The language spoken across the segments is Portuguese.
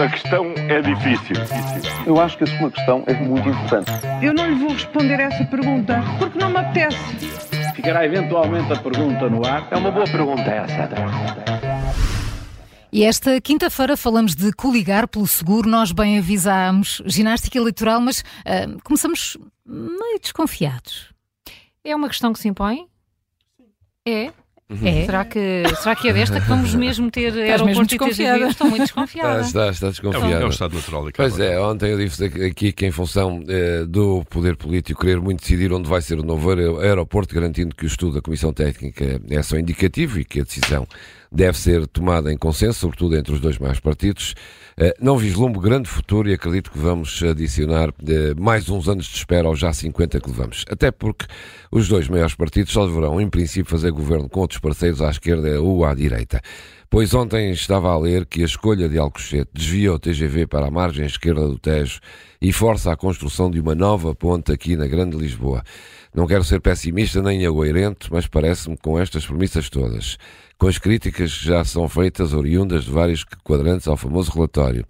A questão é difícil. Eu acho que a sua questão é muito importante. Eu não lhe vou responder essa pergunta porque não me apetece. Ficará eventualmente a pergunta no ar. É uma boa pergunta essa. E esta quinta-feira falamos de coligar pelo seguro. Nós bem avisámos ginástica eleitoral, mas uh, começamos meio desconfiados. É uma questão que se impõe? É? É. Será que, será que é desta que vamos mesmo ter mesmo aeroporto e TGV? desconfiada. Estou muito desconfiada. está, está É um, desconfiado. é um estado natural. e Pois é, ontem eu disse aqui que em função eh, do poder político querer muito decidir onde vai ser o novo aer- aeroporto, garantindo que o estudo da Comissão Técnica é só indicativo e que a decisão deve ser tomada em consenso, sobretudo entre os dois mais partidos, eh, não vislumbro grande futuro e acredito que vamos adicionar eh, mais uns anos de espera aos já 50 que levamos. Até porque os dois maiores partidos só deverão, em princípio, fazer governo com outros parceiros à esquerda ou à direita. Pois ontem estava a ler que a escolha de Alcochete desvia o TGV para a margem esquerda do Tejo e força a construção de uma nova ponte aqui na Grande Lisboa. Não quero ser pessimista nem agoirente, mas parece-me com estas premissas todas, com as críticas que já são feitas oriundas de vários quadrantes ao famoso relatório,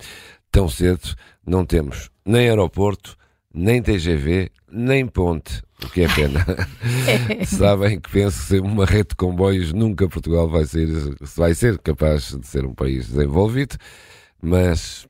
tão cedo não temos nem aeroporto, nem TGV, nem ponte, o que é pena. Sabem que penso que uma rede de comboios nunca Portugal vai ser, vai ser capaz de ser um país desenvolvido, mas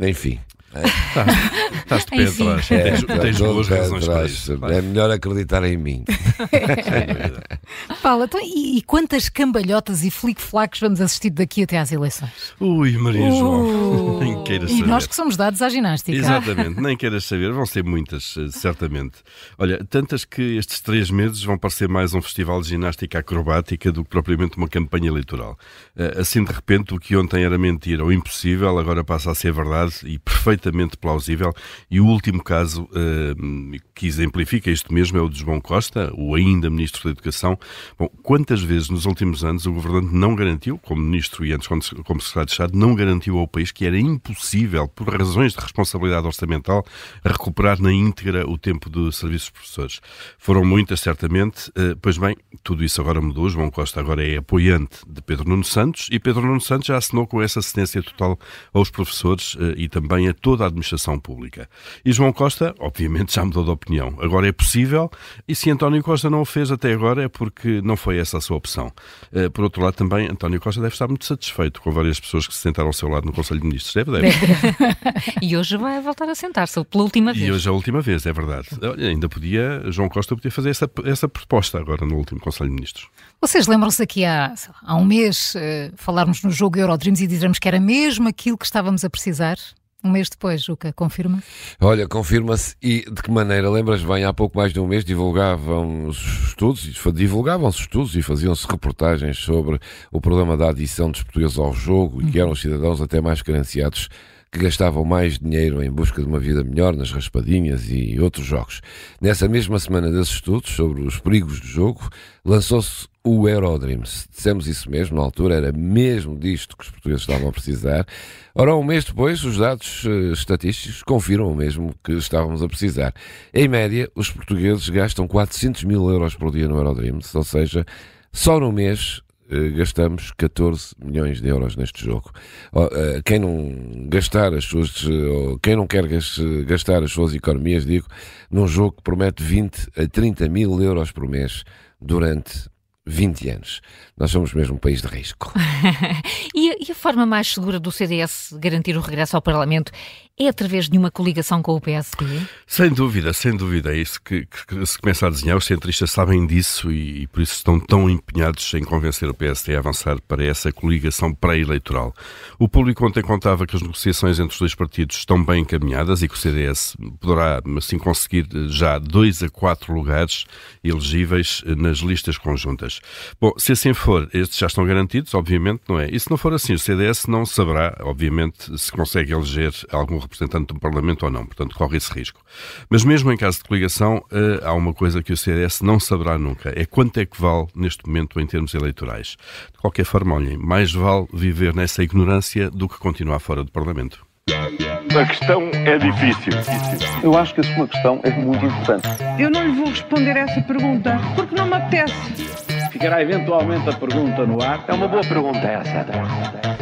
enfim. Estás de pé atrás. Tens, é, tens boas pé razões para isso. É melhor acreditar em mim. Paulo, então, e, e quantas cambalhotas e flic-flacs vamos assistir daqui até às eleições? Ui, Maria João. Uh, Nem queiras e saber. nós que somos dados à ginástica. Exatamente, nem queiras saber, vão ser muitas, eh, certamente. Olha, tantas que estes três meses vão parecer mais um festival de ginástica acrobática do que propriamente uma campanha eleitoral. Eh, Assim, de repente, o que ontem era mentira ou impossível, agora passa a ser verdade e perfeitamente plausível. E o último caso eh, que exemplifica isto mesmo é o de João Costa, o ainda Ministro da Educação. Bom, quantas vezes nos últimos anos o Governante não garantiu, como Ministro e antes como Secretário de Estado, não garantiu ao país que era impossível, por razões de responsabilidade orçamental, recuperar na íntegra o tempo de serviços de professores. Foram muitas, certamente. eh, Pois bem, tudo isso agora mudou. João Costa agora é apoiante de Pedro Nuno Santos e Pedro Nuno Santos já assinou com essa assistência total aos professores eh, e também a toda a administração pública. E João Costa, obviamente, já mudou de opinião. Agora é possível e se António Costa não o fez até agora é porque não foi essa a sua opção. Eh, Por outro lado, também António Costa deve estar muito satisfeito com várias pessoas que se sentaram ao seu lado no Conselho de Ministros. Deve, deve. E hoje vai voltar a sentar-se pela última vez. E hoje é a última vez, é verdade. Ainda podia, João Costa podia fazer essa, essa proposta agora no último Conselho de Ministros. Vocês lembram-se aqui há, há um mês eh, falarmos no jogo Eurodreams e dizermos que era mesmo aquilo que estávamos a precisar? Um mês depois, Juca, confirma? Olha, confirma-se e de que maneira? Lembras bem, há pouco mais de um mês divulgavam os estudos, divulgavam-se estudos e faziam-se reportagens sobre o problema da adição dos portugueses ao jogo e que eram os cidadãos até mais carenciados que gastavam mais dinheiro em busca de uma vida melhor nas raspadinhas e outros jogos. Nessa mesma semana desses estudos sobre os perigos do jogo, lançou-se o Eurodreams. Dissemos isso mesmo, na altura era mesmo disto que os portugueses estavam a precisar. Ora, um mês depois, os dados eh, estatísticos confirmam mesmo que estávamos a precisar. Em média, os portugueses gastam 400 mil euros por dia no Eurodreams, ou seja, só no mês gastamos 14 milhões de euros neste jogo. Oh, eh, Quem não gastar as suas, eh, quem não quer gas- gastar as suas economias, digo, num jogo que promete 20 a 30 mil euros por mês durante 20 anos. Nós somos mesmo um país de risco. E, a- e a forma mais segura do CDS garantir o regresso ao Parlamento é através de uma coligação com o PSD? Sem dúvida, sem dúvida. É isso que, que- se começa a desenhar. Os centristas sabem disso e, e por isso estão tão empenhados em convencer o PSD a avançar para essa coligação pré-eleitoral. O público ontem contava que as negociações entre os dois partidos estão bem encaminhadas e que o CDS poderá, assim, conseguir já dois a quatro lugares elegíveis eh, nas listas conjuntas. Bom, se assim for, estes já estão garantidos, obviamente, não é? E se não for assim, o CDS não saberá, obviamente, se consegue eleger algum representante do Parlamento ou não. Portanto, corre esse risco. Mas mesmo em caso de coligação, eh, há uma coisa que o CDS não saberá nunca. É quanto é que vale neste momento em termos eleitorais. De qualquer forma, olhem, mais vale viver nessa ignorância do que continuar fora do Parlamento. A questão é difícil. Eu acho que a sua questão é muito importante. Eu não lhe vou responder essa pergunta porque não me apetece. Ficará eventualmente a pergunta no ar. É uma boa pergunta essa.